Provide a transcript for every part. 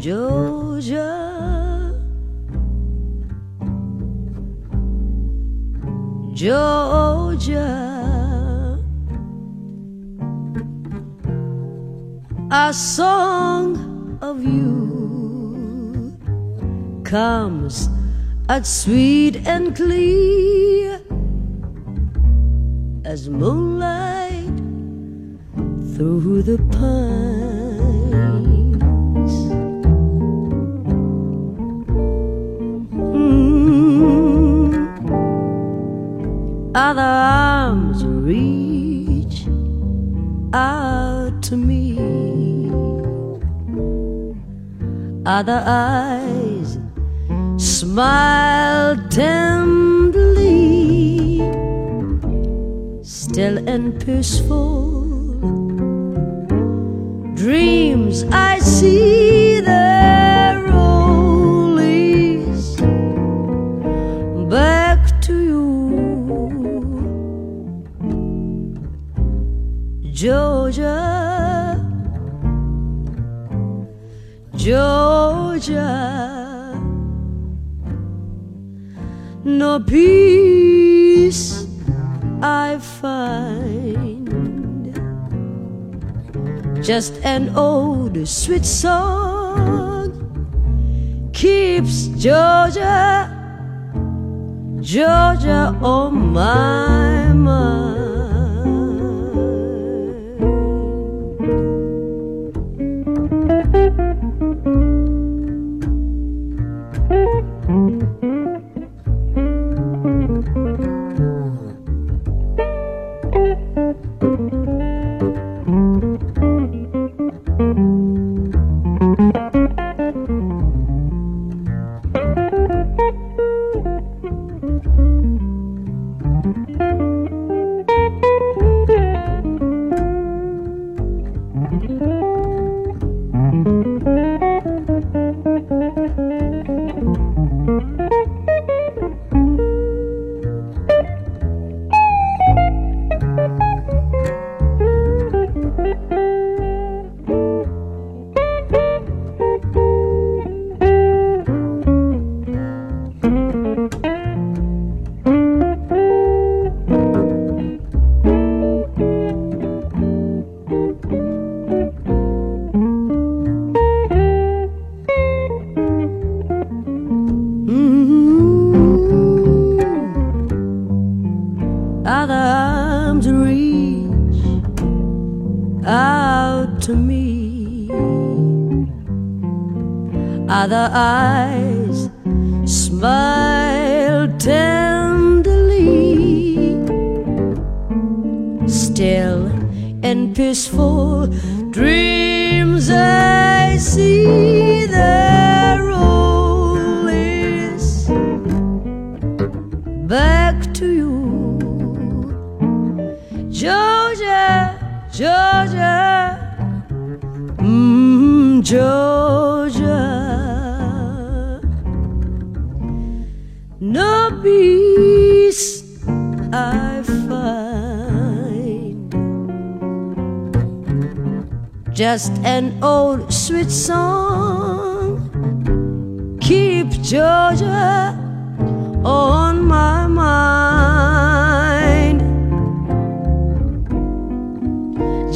Georgia, Georgia, a song of you comes as sweet and clear as moonlight through the pines. Arms reach out to me. Other eyes smile tenderly, still and peaceful. Dreams I see Georgia. Georgia, no peace I find, just an old sweet song keeps Georgia, Georgia on my Música out to me. Other eyes smile tenderly. Still and peaceful dreams I see Georgia, mm, Georgia. No peace I find, just an old sweet song. Keep Georgia on my mind.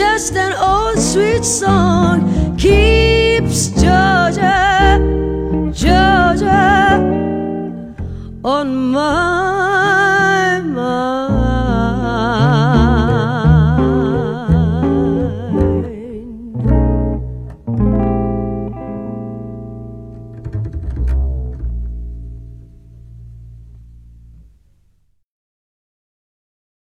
Just an old sweet song keeps Georgia, Georgia on my